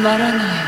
まらない。